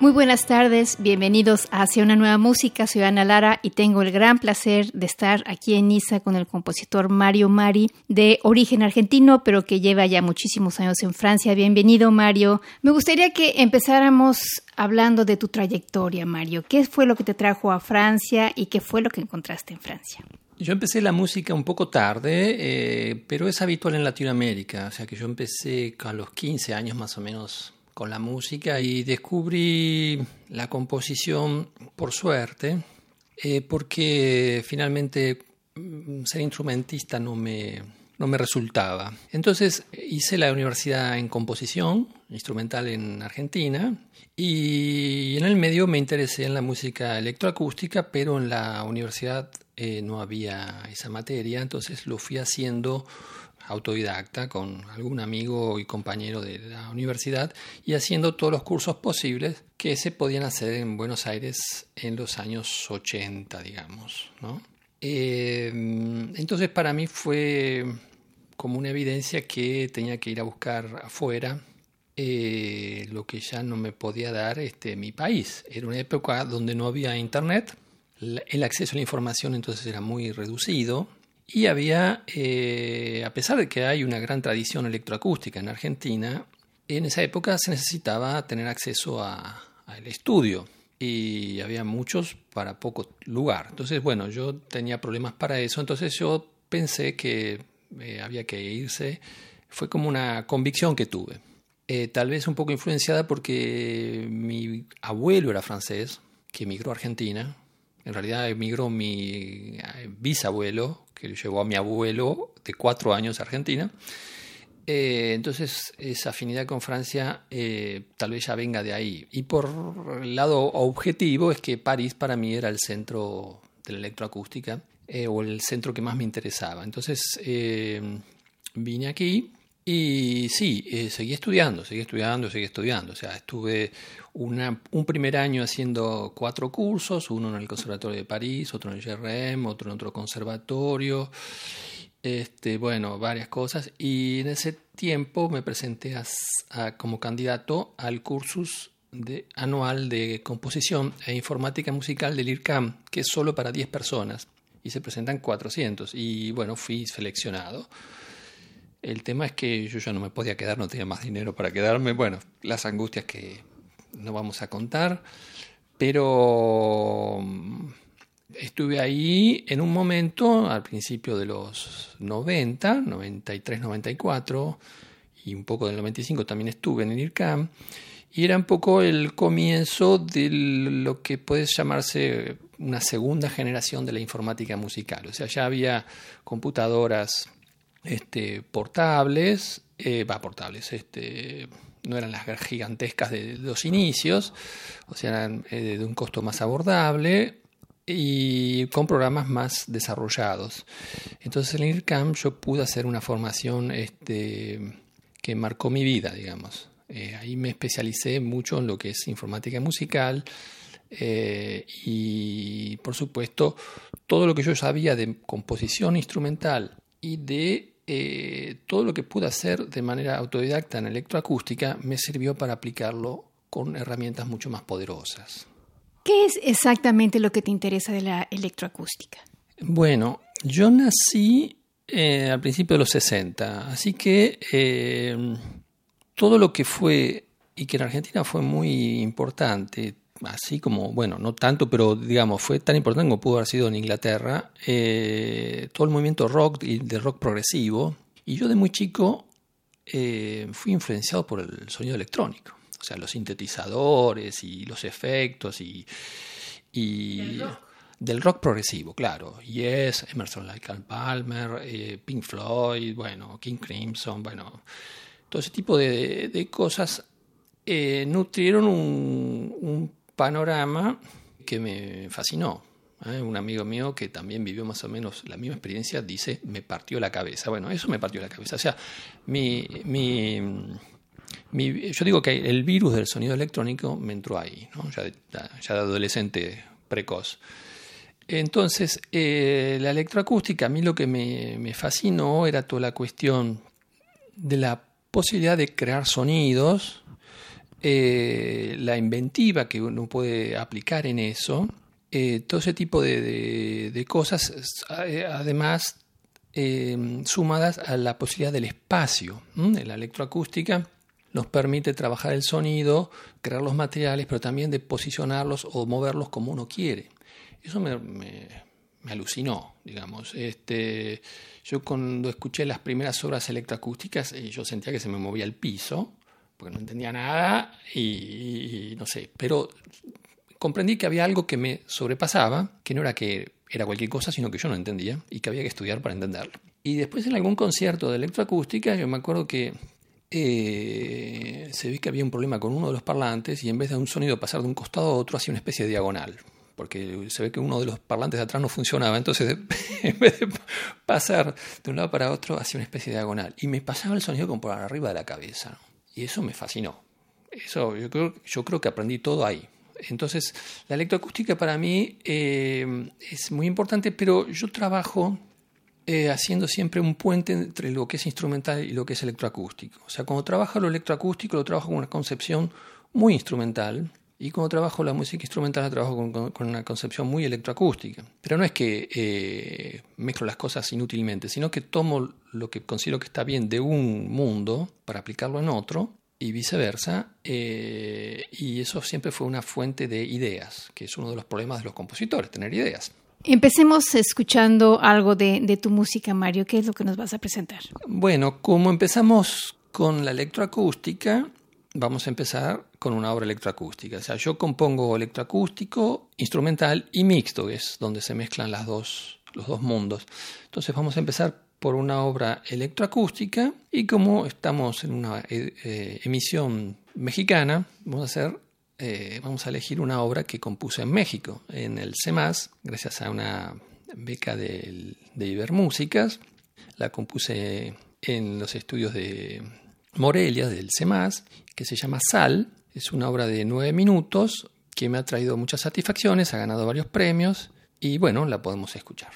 Muy buenas tardes, bienvenidos a Hacia una nueva música, soy Ana Lara y tengo el gran placer de estar aquí en Niza con el compositor Mario Mari, de origen argentino, pero que lleva ya muchísimos años en Francia. Bienvenido, Mario. Me gustaría que empezáramos hablando de tu trayectoria, Mario. ¿Qué fue lo que te trajo a Francia y qué fue lo que encontraste en Francia? Yo empecé la música un poco tarde, eh, pero es habitual en Latinoamérica, o sea que yo empecé a los 15 años más o menos con la música y descubrí la composición por suerte, eh, porque finalmente mm, ser instrumentista no me, no me resultaba. Entonces hice la universidad en composición instrumental en Argentina y en el medio me interesé en la música electroacústica, pero en la universidad eh, no había esa materia, entonces lo fui haciendo autodidacta con algún amigo y compañero de la universidad y haciendo todos los cursos posibles que se podían hacer en Buenos Aires en los años 80, digamos. Eh, entonces para mí fue como una evidencia que tenía que ir a buscar afuera eh, lo que ya no me podía dar este, mi país. Era una época donde no había internet, el acceso a la información entonces era muy reducido y había, eh, a pesar de que hay una gran tradición electroacústica en Argentina, en esa época se necesitaba tener acceso al estudio y había muchos para poco lugar. Entonces, bueno, yo tenía problemas para eso, entonces yo pensé que eh, había que irse. Fue como una convicción que tuve. Eh, tal vez un poco influenciada porque mi abuelo era francés, que emigró a Argentina. En realidad emigró mi bisabuelo, que llevó a mi abuelo de cuatro años a Argentina. Eh, entonces, esa afinidad con Francia eh, tal vez ya venga de ahí. Y por el lado objetivo es que París para mí era el centro de la electroacústica eh, o el centro que más me interesaba. Entonces, vine aquí y sí, seguí estudiando, seguí estudiando, seguí estudiando. O sea, estuve un primer año haciendo cuatro cursos, uno en el Conservatorio de París, otro en el GRM, otro en otro conservatorio, este, bueno, varias cosas. Y en ese tiempo me presenté como candidato al cursus de, anual de composición e informática musical del IRCAM, que es solo para 10 personas, y se presentan 400. Y bueno, fui seleccionado. El tema es que yo ya no me podía quedar, no tenía más dinero para quedarme. Bueno, las angustias que no vamos a contar, pero mm, estuve ahí en un momento, al principio de los 90, 93, 94, y un poco del 95 también estuve en el IRCAM, y era un poco el comienzo de lo que puede llamarse una segunda generación de la informática musical. O sea, ya había computadoras este, portables, eh, portables, este, no eran las gigantescas de los inicios, o sea, eran eh, de un costo más abordable y con programas más desarrollados. Entonces en el IRCAM yo pude hacer una formación este, que marcó mi vida, digamos. Eh, ahí me especialicé mucho en lo que es informática musical eh, y, por supuesto, todo lo que yo sabía de composición instrumental y de eh, todo lo que pude hacer de manera autodidacta en electroacústica me sirvió para aplicarlo con herramientas mucho más poderosas. ¿Qué es exactamente lo que te interesa de la electroacústica? Bueno, yo nací eh, al principio de los 60, así que eh, todo lo que fue, y que en Argentina fue muy importante, así como, bueno, no tanto, pero digamos, fue tan importante como pudo haber sido en Inglaterra, eh, todo el movimiento rock y de rock progresivo, y yo de muy chico fui influenciado por el sonido electrónico, o sea, los sintetizadores y los efectos y... y del rock progresivo, claro. Yes, Emerson Lake Palmer, eh, Pink Floyd, bueno, King Crimson, bueno, todo ese tipo de, cosas eh, nutrieron un, panorama que me fascinó. ¿eh? Un amigo mío que también vivió más o menos la misma experiencia dice, me partió la cabeza. Bueno, eso me partió la cabeza. O sea, mi, yo digo que el virus del sonido electrónico me entró ahí, ¿no? ya, de adolescente precoz. Entonces, eh, la electroacústica, a mí lo que me, fascinó era toda la cuestión de la posibilidad de crear sonidos, eh, la inventiva que uno puede aplicar en eso, eh, todo ese tipo de, cosas, además sumadas a la posibilidad del espacio. La electroacústica nos permite trabajar el sonido, crear los materiales, pero también de posicionarlos o moverlos como uno quiere. Eso me, me, alucinó, digamos. Este, yo cuando escuché las primeras obras electroacústicas, eh, yo sentía que se me movía el piso, porque no entendía nada y, no sé, pero comprendí que había algo que me sobrepasaba, que no era que era cualquier cosa, sino que yo no entendía y que había que estudiar para entenderlo. Y después en algún concierto de electroacústica, yo me acuerdo que eh, se ve que había un problema con uno de los parlantes y en vez de un sonido pasar de un costado a otro, hacía una especie de diagonal porque se ve que uno de los parlantes de atrás no funcionaba, entonces en vez de pasar de un lado para otro, hacía una especie de diagonal. Y me pasaba el sonido como por arriba de la cabeza. Y eso me fascinó. Eso yo creo, yo creo que aprendí todo ahí. Entonces, la electroacústica para mí eh, es muy importante, pero yo trabajo eh, haciendo siempre un puente entre lo que es instrumental y lo que es electroacústico. O sea, cuando trabajo lo electroacústico, lo trabajo con una concepción muy instrumental, y cuando trabajo la música instrumental la trabajo con, una concepción muy electroacústica. Pero no es que eh, mezclo las cosas inútilmente, sino que tomo lo que considero que está bien de un mundo para aplicarlo en otro y viceversa. Eh, y eso siempre fue una fuente de ideas, que es uno de los problemas de los compositores, tener ideas. Empecemos escuchando algo de, de tu música, Mario. ¿Qué es lo que nos vas a presentar? Bueno, como empezamos con la electroacústica, vamos a empezar con una obra electroacústica. O sea, yo compongo electroacústico, instrumental y mixto, que es donde se mezclan los dos mundos. Entonces vamos a empezar por una obra electroacústica y como estamos en una eh, eh, emisión mexicana, vamos a hacer eh, vamos a elegir una obra que compuse en México, en el CEMAS, gracias a una beca de, de Ibermúsicas. La compuse en los estudios de Morelia, del CEMAS, que se llama Sal. Es una obra de nueve minutos que me ha traído muchas satisfacciones, ha ganado varios premios y bueno, la podemos escuchar.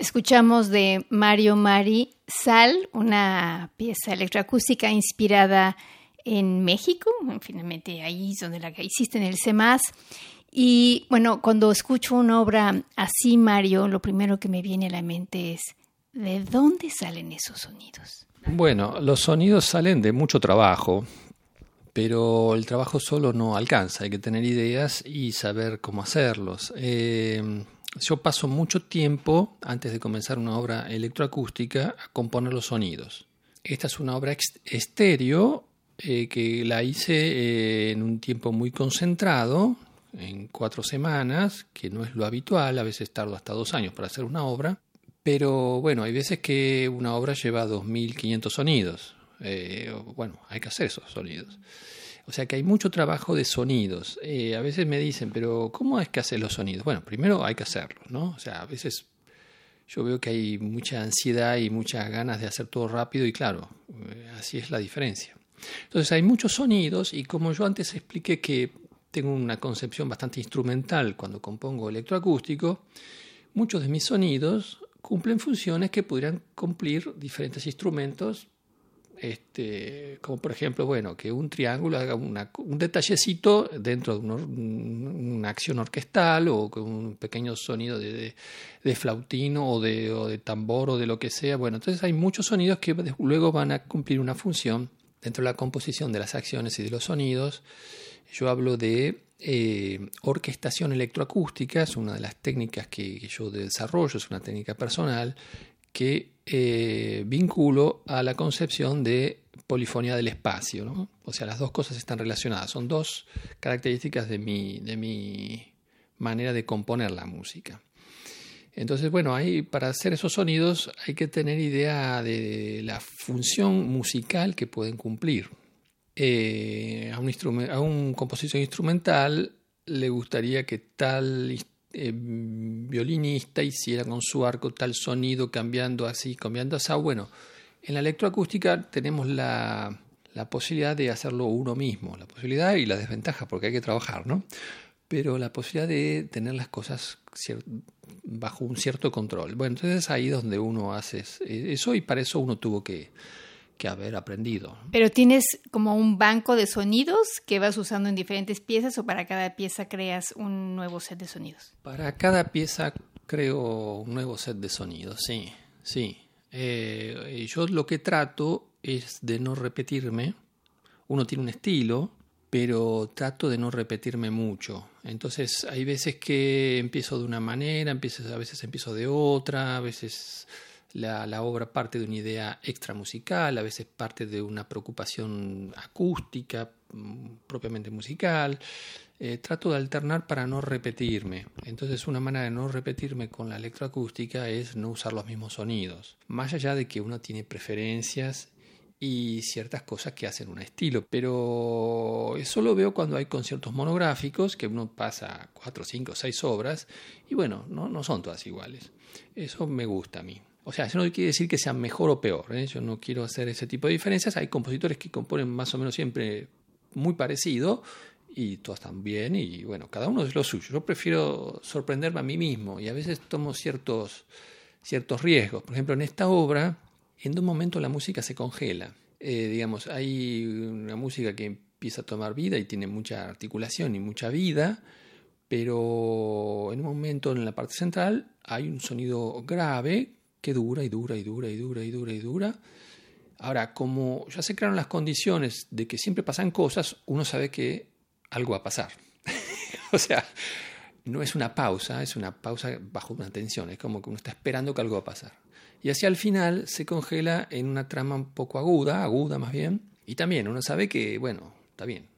Escuchamos de Mario Mari Sal, una pieza electroacústica inspirada en México, finalmente ahí es donde la hiciste en el CEMAS. Y bueno, cuando escucho una obra así, Mario, lo primero que me viene a la mente es, ¿de dónde salen esos sonidos? Bueno, los sonidos salen de mucho trabajo, pero el trabajo solo no alcanza, hay que tener ideas y saber cómo hacerlos. Eh, yo paso mucho tiempo, antes de comenzar una obra electroacústica, a componer los sonidos. Esta es una obra estéreo eh, que la hice eh, en un tiempo muy concentrado, en cuatro semanas, que no es lo habitual, a veces tardo hasta dos años para hacer una obra, pero bueno, hay veces que una obra lleva 2.500 sonidos. Eh, bueno, hay que hacer esos sonidos. O sea que hay mucho trabajo de sonidos. Eh, a veces me dicen, pero ¿cómo es que haces los sonidos? Bueno, primero hay que hacerlo, ¿no? O sea, a veces yo veo que hay mucha ansiedad y muchas ganas de hacer todo rápido y claro, eh, así es la diferencia. Entonces hay muchos sonidos y como yo antes expliqué que tengo una concepción bastante instrumental cuando compongo electroacústico, muchos de mis sonidos cumplen funciones que podrían cumplir diferentes instrumentos este, como por ejemplo, bueno, que un triángulo haga un detallecito dentro de una acción orquestal o con un pequeño sonido de, flautino o de, o de, tambor o de lo que sea. Bueno, entonces hay muchos sonidos que luego van a cumplir una función dentro de la composición de las acciones y de los sonidos. Yo hablo de eh, orquestación electroacústica, es una de las técnicas que, que yo desarrollo, es una técnica personal que eh, vinculo a la concepción de polifonía del espacio. ¿no? O sea, las dos cosas están relacionadas. Son dos características de mi, de mi manera de componer la música. Entonces, bueno, para hacer esos sonidos hay que tener idea de la función musical que pueden cumplir. Eh, a, un a un compositor instrumental le gustaría que tal eh, violinista hiciera con su arco tal sonido, cambiando así, cambiando así. Bueno, en la electroacústica tenemos la, la posibilidad de hacerlo uno mismo, la posibilidad y la desventaja, porque hay que trabajar, ¿no? Pero la posibilidad de tener las cosas bajo un cierto control. Bueno, entonces ahí es donde uno hace eso y para eso uno tuvo que que haber aprendido. Pero tienes como un banco de sonidos que vas usando en diferentes piezas o para cada pieza creas un nuevo set de sonidos. Para cada pieza creo un nuevo set de sonidos, sí, sí. Eh, yo lo que trato es de no repetirme. Uno tiene un estilo, pero trato de no repetirme mucho. Entonces hay veces que empiezo de una manera, a veces empiezo de otra, a veces la, obra parte de una idea extramusical, a veces parte de una preocupación acústica, mm, propiamente musical. Eh, trato de alternar para no repetirme. Entonces una manera de no repetirme con la electroacústica es no usar los mismos sonidos. Más allá de que uno tiene preferencias y ciertas cosas que hacen un estilo. Pero eso lo veo cuando hay conciertos monográficos, que uno pasa cuatro, cinco, seis obras, y bueno, no, no son todas iguales. Eso me gusta a mí. O sea, eso no quiere decir que sea mejor o peor. ¿eh? Yo no quiero hacer ese tipo de diferencias. Hay compositores que componen más o menos siempre muy parecido y todos están bien y bueno, cada uno es lo suyo. Yo prefiero sorprenderme a mí mismo y a veces tomo ciertos, ciertos riesgos. Por ejemplo, en esta obra, en un momento la música se congela. Eh, digamos, hay una música que empieza a tomar vida y tiene mucha articulación y mucha vida, pero en un momento en la parte central hay un sonido grave que dura y dura y dura y dura y dura y dura. Ahora, como ya se crearon las condiciones de que siempre pasan cosas, uno sabe que algo va a pasar. o sea, no es una pausa, es una pausa bajo una tensión, es como que uno está esperando que algo va a pasar. Y hacia el final se congela en una trama un poco aguda, aguda más bien, y también uno sabe que, bueno, está bien,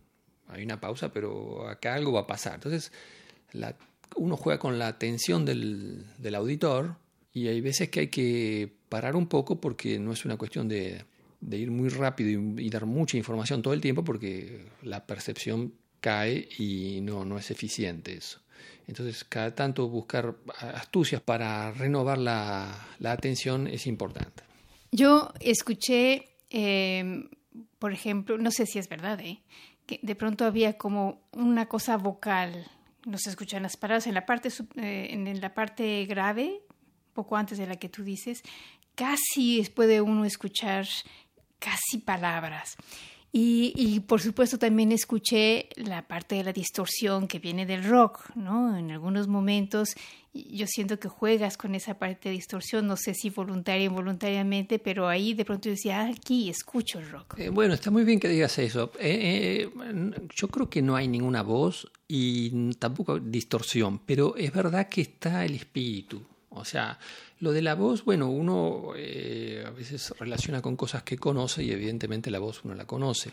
hay una pausa, pero acá algo va a pasar. Entonces, uno juega con la atención del, del auditor y hay veces que hay que parar un poco porque no es una cuestión de, ir muy rápido y, dar mucha información todo el tiempo porque la percepción cae y no, no es eficiente eso. Entonces, cada tanto buscar astucias para renovar la, atención es importante. Yo escuché, em, por ejemplo, no sé si es verdad, ¿eh? que de pronto había como una cosa vocal, no se escuchan las palabras en la parte, eh, en la parte grave poco antes de la que tú dices, casi puede uno escuchar casi palabras. Y, por supuesto también escuché la parte de la distorsión que viene del rock, ¿no? En algunos momentos yo siento que juegas con esa parte de distorsión, no sé si voluntaria o involuntariamente, pero ahí de pronto decía, ah, aquí escucho el rock. Eh, bueno, está muy bien que digas eso. Eh, eh, yo creo que no hay ninguna voz y tampoco distorsión, pero es verdad que está el espíritu. O sea, lo de la voz, bueno, uno eh, a veces relaciona con cosas que conoce y evidentemente la voz uno la conoce.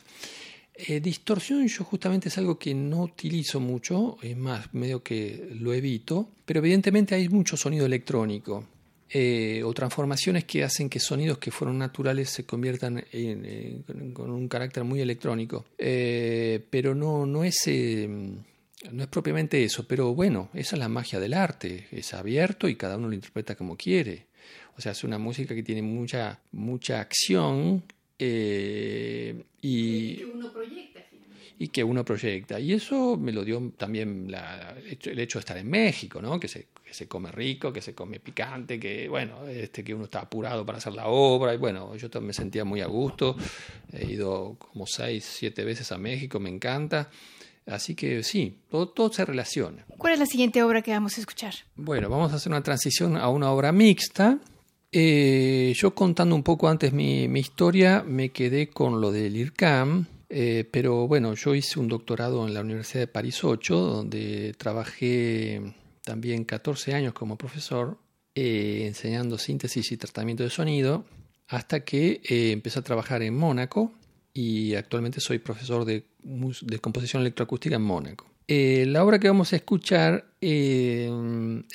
Eh, distorsión yo justamente es algo que no utilizo mucho, es más, medio que lo evito, pero evidentemente hay mucho sonido electrónico. Eh, o transformaciones que hacen que sonidos que fueron naturales se conviertan en, con un carácter muy electrónico. pero no, no es no es propiamente eso, pero bueno, esa es la magia del arte, es abierto y cada uno lo interpreta como quiere. O sea, es una música que tiene mucha, mucha acción eh, y, que uno proyecta. Y que uno proyecta. Y eso me lo dio también el hecho de estar en México, ¿no? que, se, que se come rico, que se come picante, que bueno, este, que uno está apurado para hacer la obra. Y bueno, yo me sentía muy a gusto. He ido como seis, siete veces a México, me encanta. Así que sí, todo, se relaciona. ¿Cuál es la siguiente obra que vamos a escuchar? Bueno, vamos a hacer una transición a una obra mixta. Eh, yo contando un poco antes mi, historia, me quedé con lo del IRCAM, eh, pero bueno, yo hice un doctorado en la Universidad de París 8, donde trabajé también 14 años como profesor, eh, enseñando síntesis y tratamiento de sonido, hasta que empecé a trabajar en Mónaco, y actualmente soy profesor de, composición electroacústica en Mónaco. Eh, la obra que vamos a escuchar eh,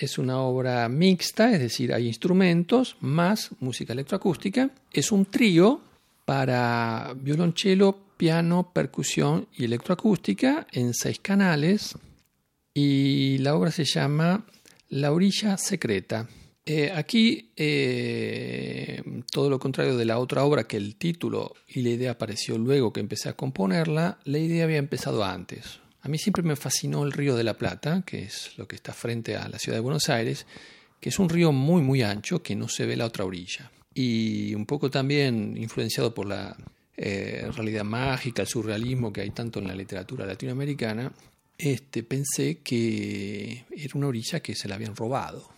es una obra mixta, es decir, hay instrumentos más música electroacústica. Es un trío para violonchelo, piano, percusión y electroacústica en seis canales. Y la obra se llama La orilla secreta. Eh, aquí, eh, todo lo contrario de la otra obra, que el título y la idea apareció luego que empecé a componerla, la idea había empezado antes. A mí siempre me fascinó el río de la Plata, que es lo que está frente a la ciudad de Buenos Aires, que es un río muy, muy ancho que no se ve la otra orilla. Y un poco también influenciado por la eh, realidad mágica, el surrealismo que hay tanto en la literatura latinoamericana, este, pensé que era una orilla que se la habían robado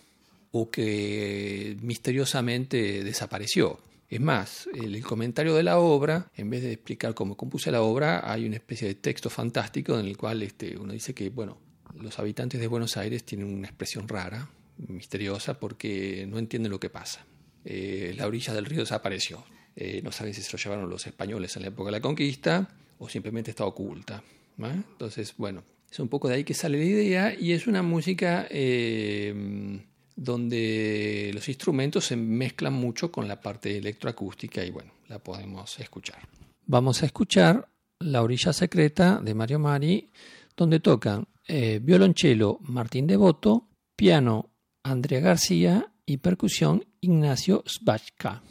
que misteriosamente desapareció. Es más, el, comentario de la obra, en vez de explicar cómo compuse la obra, hay una especie de texto fantástico en el cual este, uno dice que, bueno, los habitantes de Buenos Aires tienen una expresión rara, misteriosa, porque no entienden lo que pasa. Eh, la orilla del río desapareció. Eh, no saben si se lo llevaron los españoles en la época de la conquista o simplemente está oculta. Entonces, bueno, es un poco de ahí que sale la idea y es una música eh, donde los instrumentos se mezclan mucho con la parte electroacústica y bueno, la podemos escuchar. Vamos a escuchar La orilla secreta de Mario Mari, donde tocan eh, violonchelo Martín Devoto, piano Andrea García y percusión Ignacio Sbachka.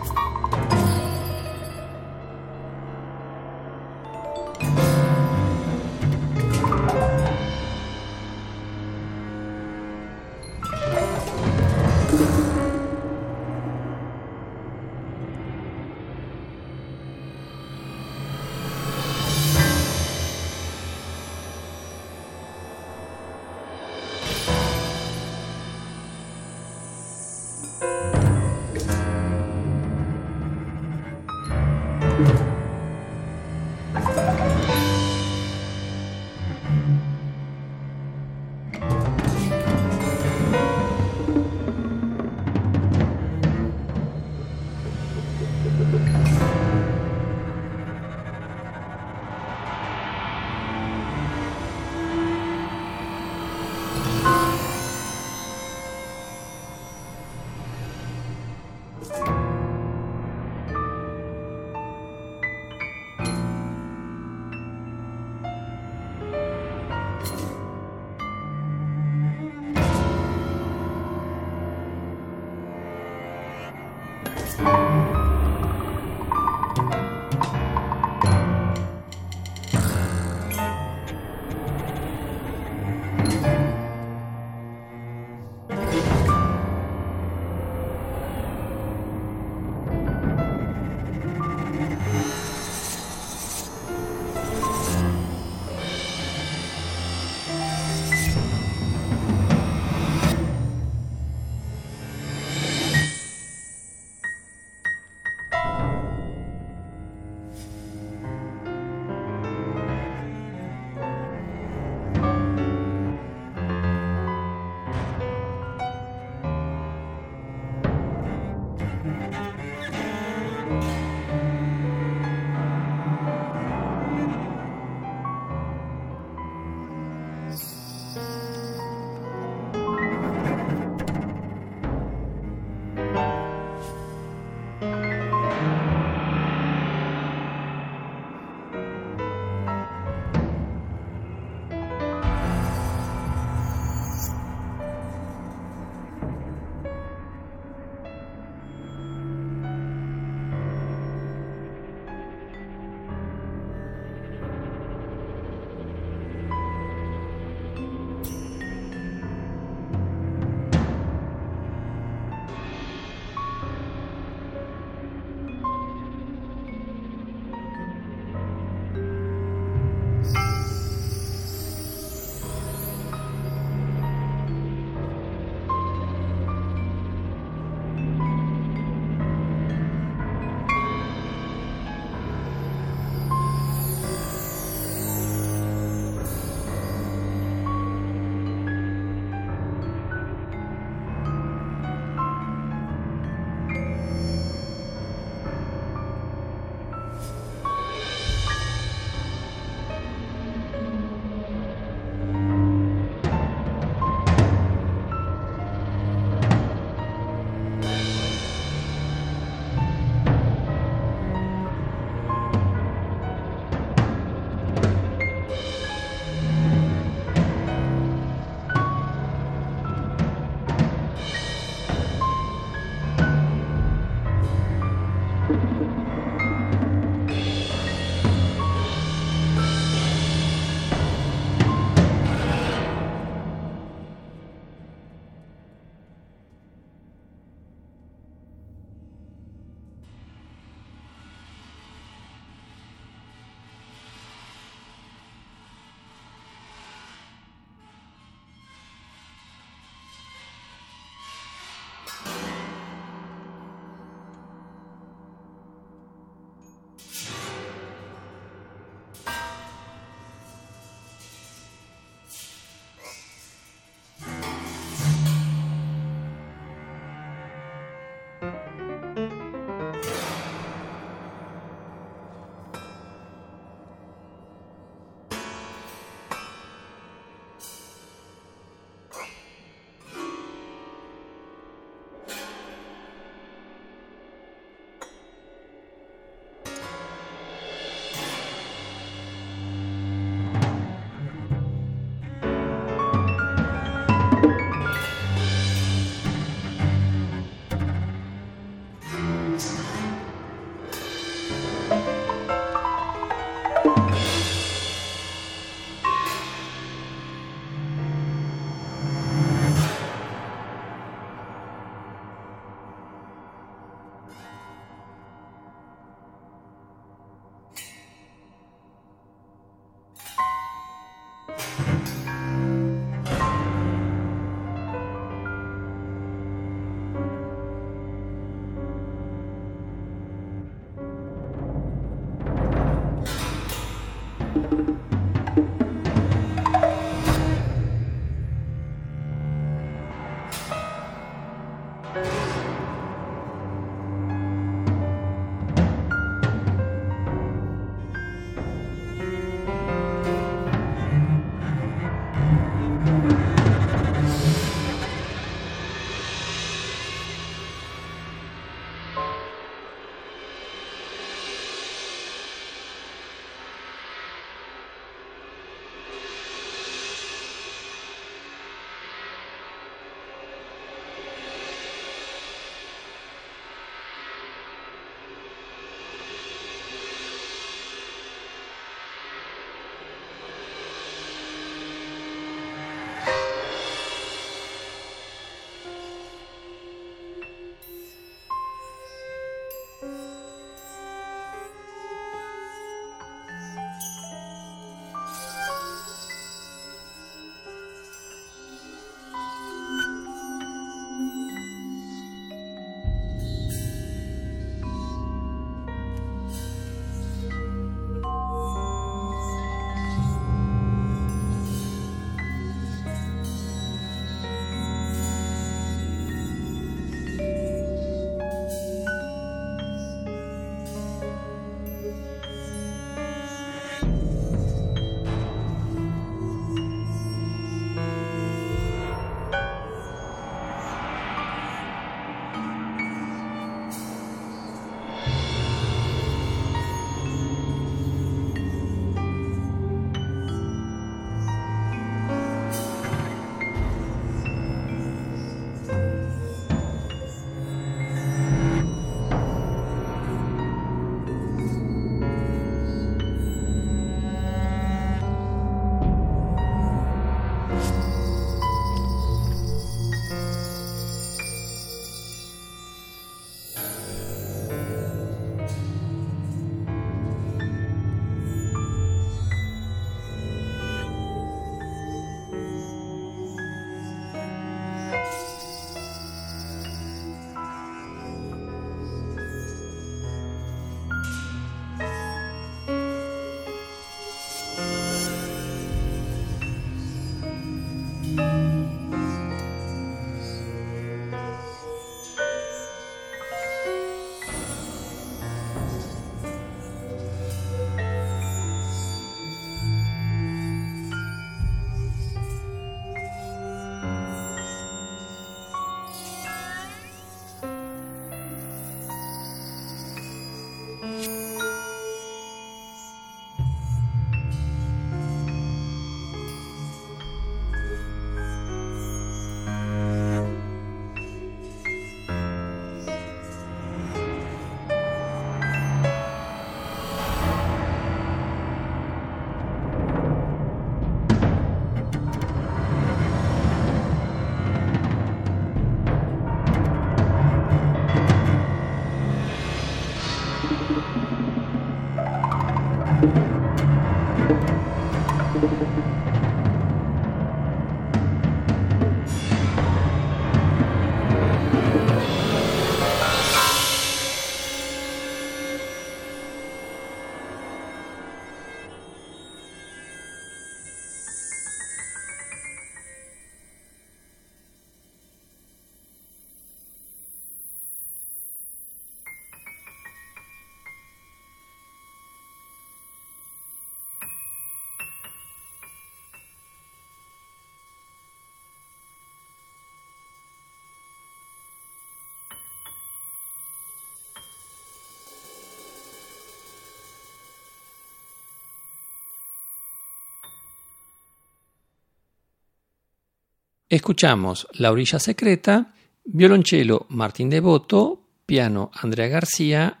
Escuchamos La Orilla Secreta, violonchelo Martín Devoto, piano Andrea García,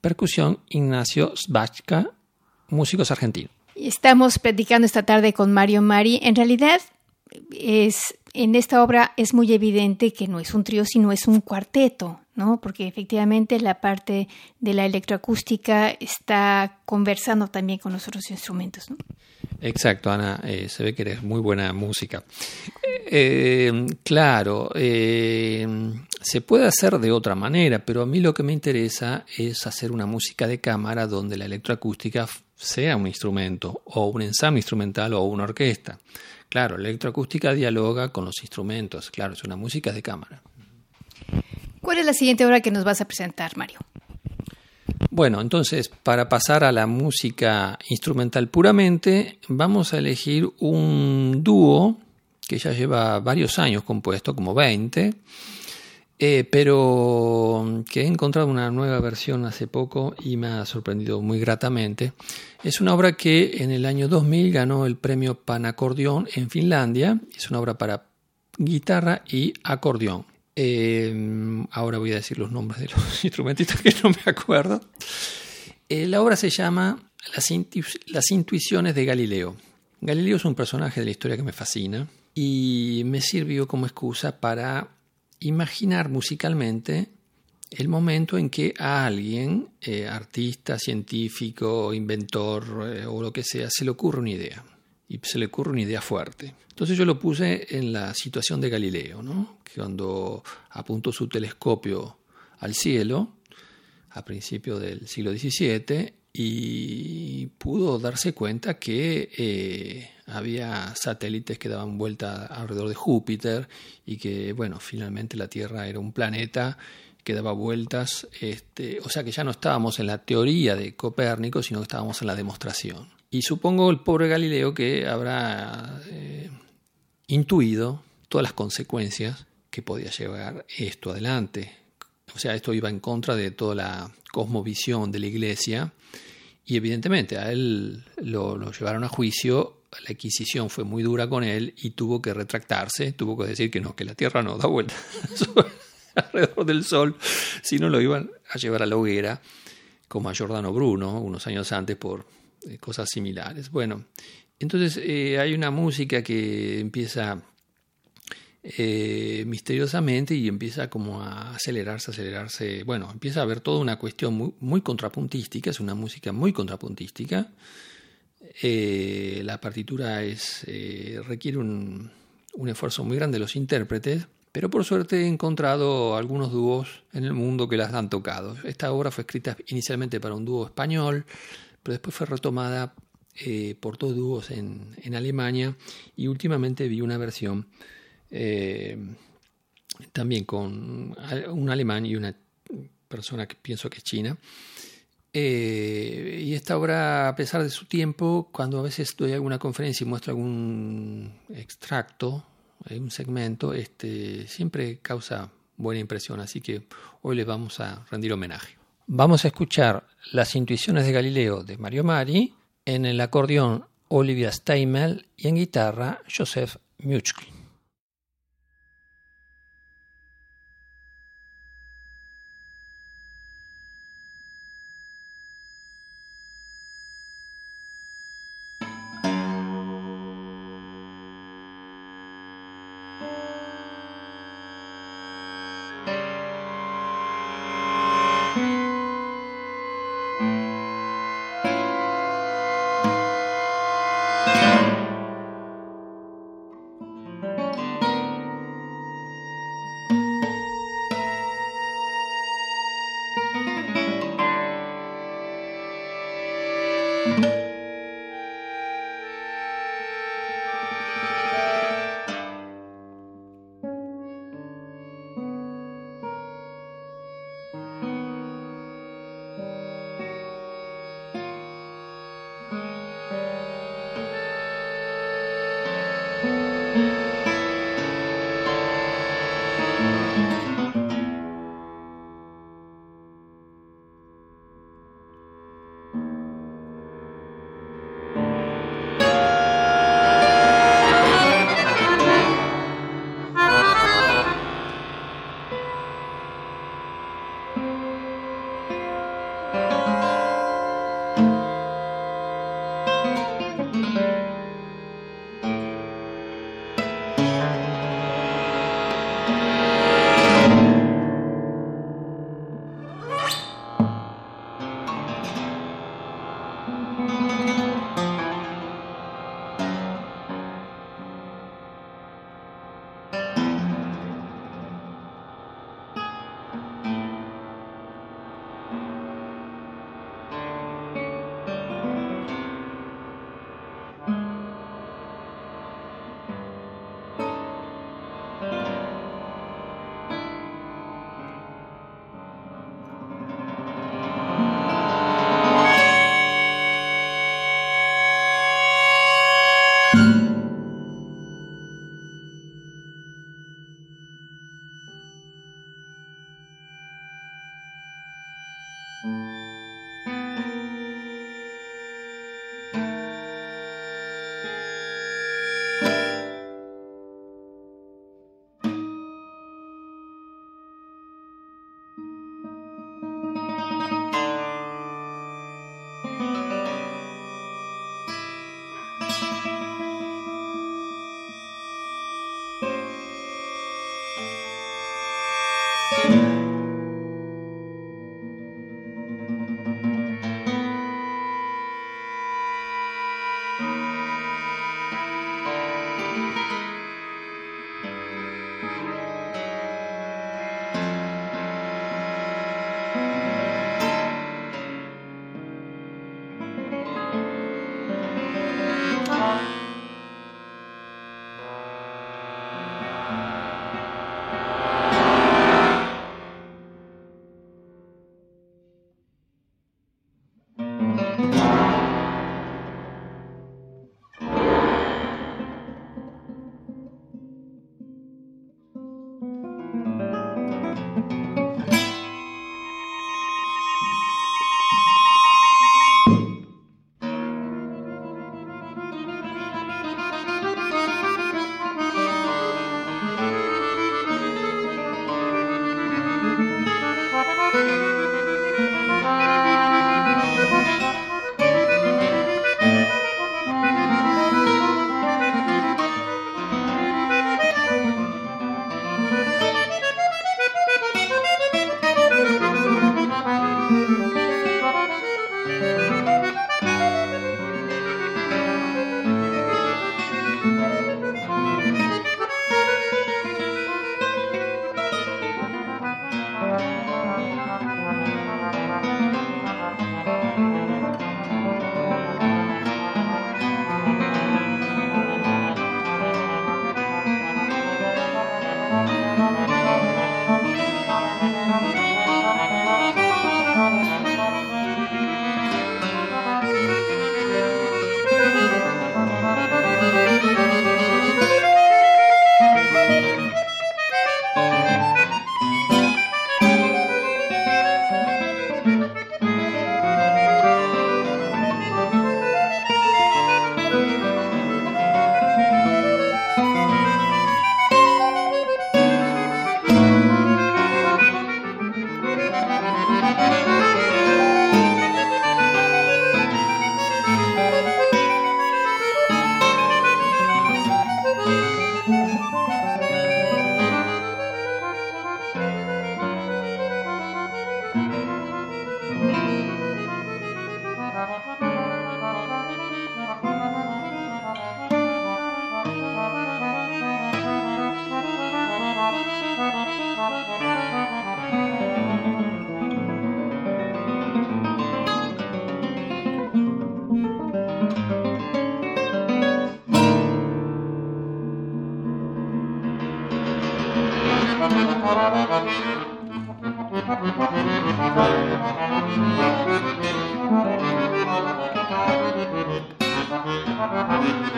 percusión Ignacio Sbachka, músicos argentinos. Estamos platicando esta tarde con Mario Mari. En realidad, es, en esta obra es muy evidente que no es un trío, sino es un cuarteto, ¿no? Porque efectivamente la parte de la electroacústica está conversando también con los otros instrumentos, ¿no? Exacto, Ana, eh, se ve que eres muy buena música. Eh, claro, eh, se puede hacer de otra manera, pero a mí lo que me interesa es hacer una música de cámara donde la electroacústica sea un instrumento, o un ensamble instrumental o una orquesta. Claro, la electroacústica dialoga con los instrumentos, claro, es una música de cámara. ¿Cuál es la siguiente obra que nos vas a presentar, Mario? Bueno, entonces, para pasar a la música instrumental puramente, vamos a elegir un dúo que ya lleva varios años compuesto, como 20, eh, pero que he encontrado una nueva versión hace poco y me ha sorprendido muy gratamente. Es una obra que en el año 2000 ganó el premio Panacordión en Finlandia. Es una obra para guitarra y acordeón. Eh, ahora voy a decir los nombres de los instrumentistas que no me acuerdo. Eh, la obra se llama Las, intuiciones de Galileo. Galileo es un personaje de la historia que me fascina y me sirvió como excusa para imaginar musicalmente el momento en que a alguien, eh, artista, científico, inventor o lo que sea, se le ocurre una idea y se le ocurre una idea fuerte. Entonces yo lo puse en la situación de Galileo, ¿no? que cuando apuntó su telescopio al cielo, a principios del siglo XVII, y pudo darse cuenta que eh, había satélites que daban vuelta alrededor de Júpiter y que, bueno, finalmente la Tierra era un planeta que daba vueltas, este, o sea que ya no estábamos en la teoría de Copérnico, sino que estábamos en la demostración. Y supongo el pobre Galileo que habrá eh, intuido todas las consecuencias que podía llevar esto adelante. O sea, esto iba en contra de toda la cosmovisión de la iglesia y evidentemente a él lo, llevaron a juicio, la Inquisición fue muy dura con él y tuvo que retractarse, tuvo que decir que no, que la Tierra no da vuelta alrededor del Sol, sino lo iban a llevar a la hoguera, como a Giordano Bruno unos años antes por cosas similares. Bueno, entonces eh, hay una música que empieza eh, misteriosamente y empieza como a acelerarse, acelerarse. Bueno, empieza a haber toda una cuestión muy, muy contrapuntística, es una música muy contrapuntística. la partitura es, requiere un, un esfuerzo muy grande de los intérpretes, pero por suerte he encontrado algunos dúos en el mundo que las han tocado. Esta obra fue escrita inicialmente para un dúo español, pero después fue retomada eh, por dos dúos en, Alemania y últimamente vi una versión eh, también con un alemán y una persona que pienso que es china. Eh, y esta obra, a pesar de su tiempo, cuando a veces doy alguna conferencia y muestro algún extracto, un segmento, este, siempre causa buena impresión. Así que hoy les vamos a rendir homenaje. Vamos a escuchar Las intuiciones de Galileo de Mario Mari, en el acordeón Olivia Steimel y en guitarra Joseph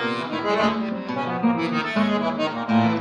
Thank you.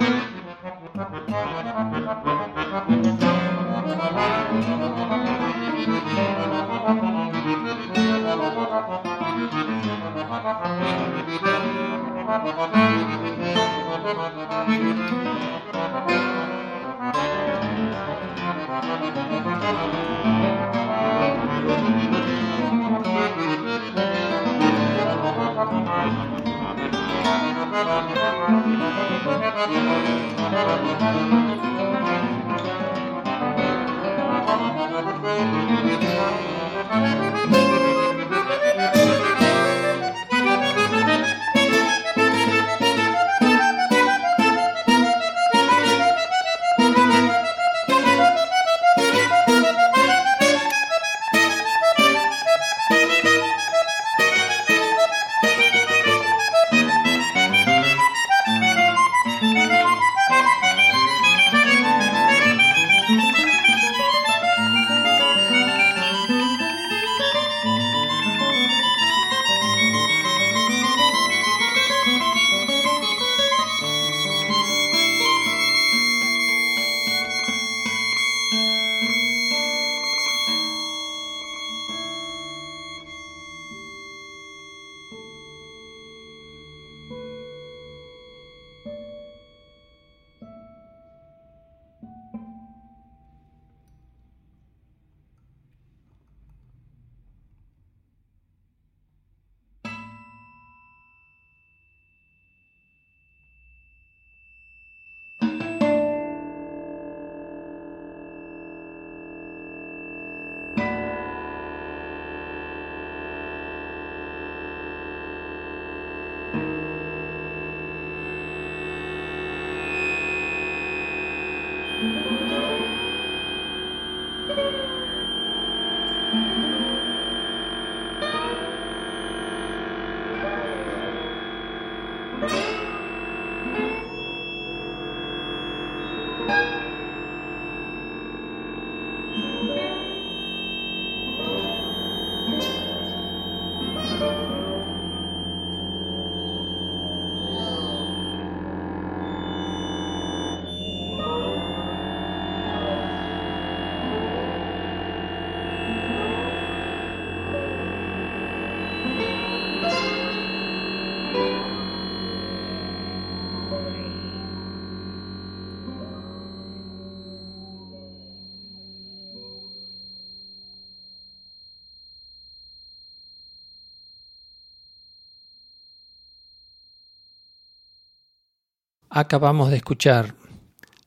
Acabamos de escuchar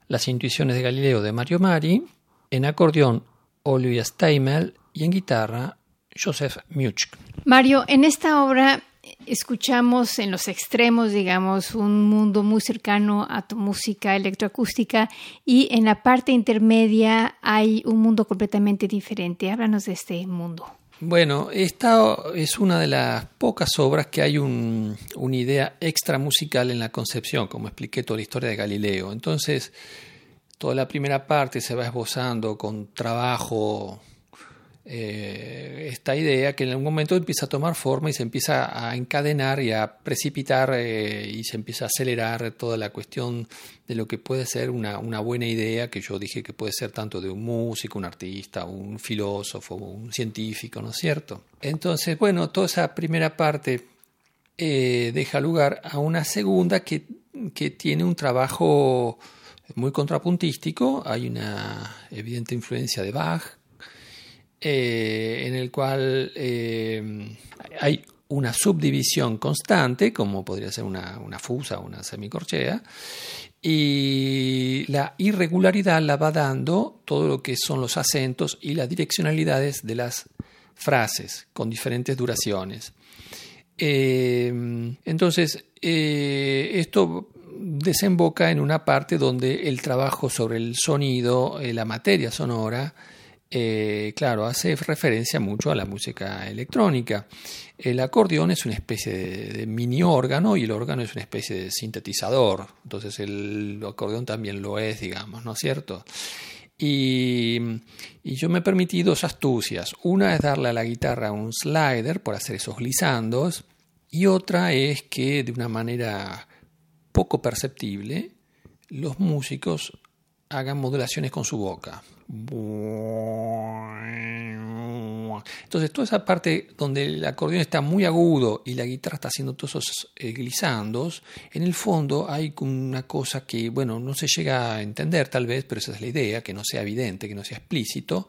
las intuiciones de Galileo de Mario Mari, en acordeón Olivia Steimel y en guitarra Joseph Much. Mario, en esta obra escuchamos en los extremos, digamos, un mundo muy cercano a tu música electroacústica y en la parte intermedia hay un mundo completamente diferente. Háblanos de este mundo. Bueno, esta es una de las pocas obras que hay una idea extra musical en la concepción, como expliqué toda la historia de Galileo. Entonces, toda la primera parte se va esbozando con trabajo eh, esta idea que en algún momento empieza a tomar forma y se empieza a encadenar y a precipitar eh, y se empieza a acelerar toda la cuestión de lo que puede ser una, buena idea, que yo dije que puede ser tanto de un músico, un artista, un filósofo, un científico, ¿no es cierto? Entonces, bueno, toda esa primera parte eh, deja lugar a una segunda que, que tiene un trabajo muy contrapuntístico, hay una evidente influencia de Bach, eh, en el cual eh, hay una subdivisión constante, como podría ser una, una fusa o una semicorchea, y la irregularidad la va dando todo lo que son los acentos y las direccionalidades de las frases con diferentes duraciones. Eh, entonces, esto desemboca en una parte donde el trabajo sobre el sonido, la materia sonora, eh, claro, hace referencia mucho a la música electrónica. El acordeón es una especie de, mini órgano y el órgano es una especie de sintetizador. Entonces el acordeón también lo es, digamos, ¿no es cierto? Y, yo me permití dos astucias. Una es darle a la guitarra un slider por hacer esos glissandos y otra es que de una manera poco perceptible los músicos hagan modulaciones con su boca. Entonces, toda esa parte donde el acordeón está muy agudo y la guitarra está haciendo todos esos eh, en el fondo hay una cosa que, bueno, no se llega a entender tal vez, pero esa es la idea, que no sea evidente, que no sea explícito,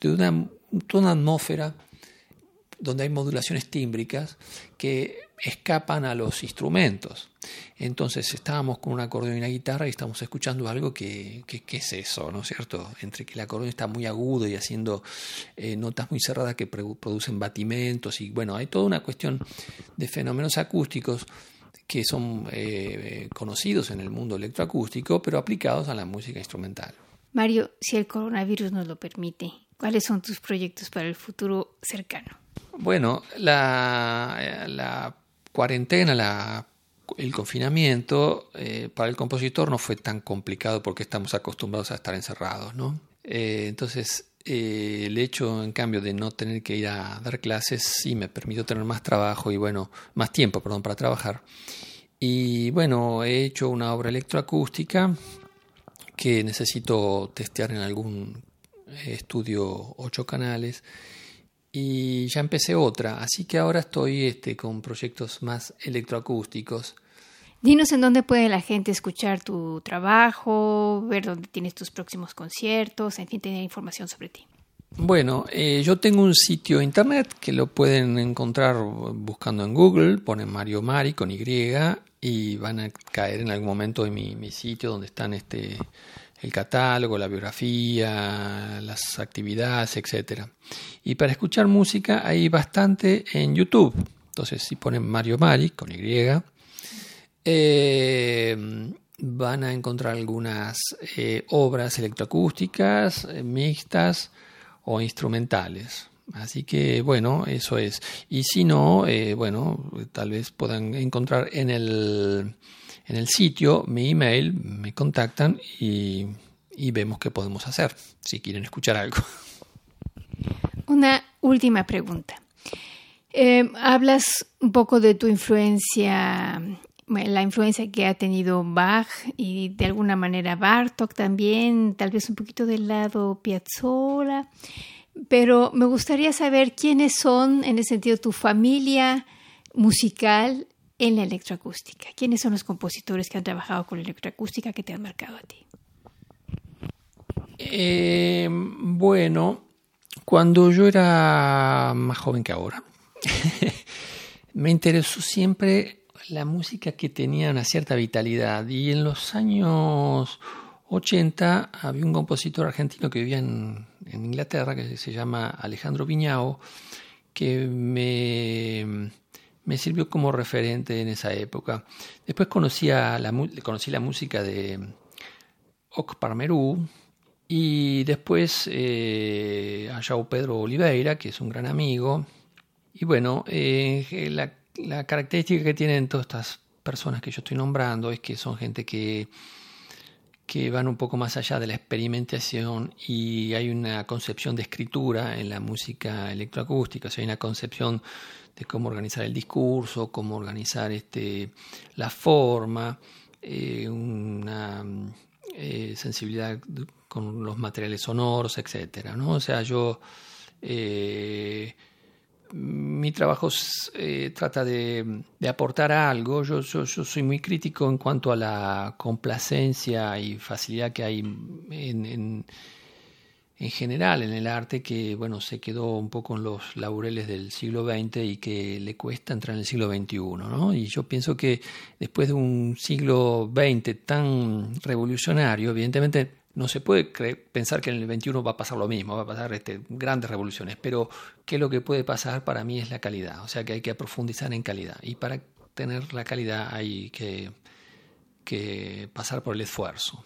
de una, una atmósfera donde hay modulaciones tímbricas que escapan a los instrumentos. Entonces estábamos con un acordeón y una guitarra y estamos escuchando algo que, que, es eso, ¿no es cierto? Entre que el acordeón está muy agudo y haciendo eh, notas muy cerradas que producen batimentos y bueno, hay toda una cuestión de fenómenos acústicos que son eh, conocidos en el mundo electroacústico, pero aplicados a la música instrumental. Mario, si el coronavirus nos lo permite, ¿cuáles son tus proyectos para el futuro cercano? Bueno, la, la cuarentena, la, el confinamiento, eh, para el compositor no fue tan complicado porque estamos acostumbrados a estar encerrados, ¿no? Eh, entonces, eh, el hecho, en cambio, de no tener que ir a dar clases, sí me permitió tener más trabajo y, bueno, más tiempo, perdón, para trabajar. Y, bueno, he hecho una obra electroacústica que necesito testear en algún estudio ocho canales y ya empecé otra, así que ahora estoy este, con proyectos más electroacústicos. Dinos en dónde puede la gente escuchar tu trabajo, ver dónde tienes tus próximos conciertos, en fin, tener información sobre ti. Bueno, eh, yo tengo un sitio internet que lo pueden encontrar buscando en Google, ponen Mario Mari con Y y van a caer en algún momento en mi, mi sitio donde están este, el catálogo, la biografía, las actividades, etc. Y para escuchar música hay bastante en YouTube. Entonces, si ponen Mario Mari con Y, eh, van a encontrar algunas eh, obras electroacústicas, eh, mixtas o instrumentales. Así que bueno, eso es. Y si no, bueno, tal vez puedan encontrar en el en el sitio, mi email, me contactan y, vemos qué podemos hacer, si quieren escuchar algo. Una última pregunta. Eh, hablas un poco de tu influencia, la influencia que ha tenido Bach y de alguna manera Bartok también, tal vez un poquito del lado Piazzolla, pero me gustaría saber quiénes son, en ese sentido, tu familia musical en la electroacústica? ¿Quiénes son los compositores que han trabajado con la electroacústica que te han marcado a ti? Eh, bueno, cuando yo era más joven que ahora, me interesó siempre la música que tenía una cierta vitalidad y en los años 80 había un compositor argentino que vivía en, en Inglaterra que se llama Alejandro Viñao que me me sirvió como referente en esa época. Después conocí, la, conocí la música de Oc Parmerú y después eh, a João Pedro Oliveira, que es un gran amigo. Y bueno, eh, la, la característica que tienen todas estas personas que yo estoy nombrando es que son gente que que van un poco más allá de la experimentación y hay una concepción de escritura en la música electroacústica, o sea, hay una concepción de cómo organizar el discurso, cómo organizar este, la forma, eh, una eh, sensibilidad con los materiales sonoros, etcétera, ¿no? O sea, yo eh, mi trabajo trata de, aportar algo. Yo, soy muy crítico en cuanto a la complacencia y facilidad que hay en, general en el arte, que bueno, se quedó un poco en los laureles del siglo XX y que le cuesta entrar en el siglo XXI. ¿no? Y yo pienso que después de un siglo XX tan revolucionario, evidentemente no se puede pensar que en el 21 va a pasar lo mismo, va a pasar este, grandes revoluciones, pero ¿qué es lo que puede pasar para mí es la calidad, o sea que hay que profundizar en calidad y para tener la calidad hay que, que pasar por el esfuerzo.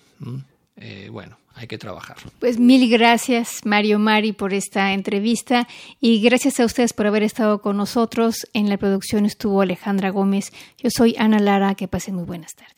Eh, bueno, hay que trabajar. Pues mil gracias, Mario Mari, por esta entrevista y gracias a ustedes por haber estado con nosotros. En la producción estuvo Alejandra Gómez. Yo soy Ana Lara. Que pasen muy buenas tardes.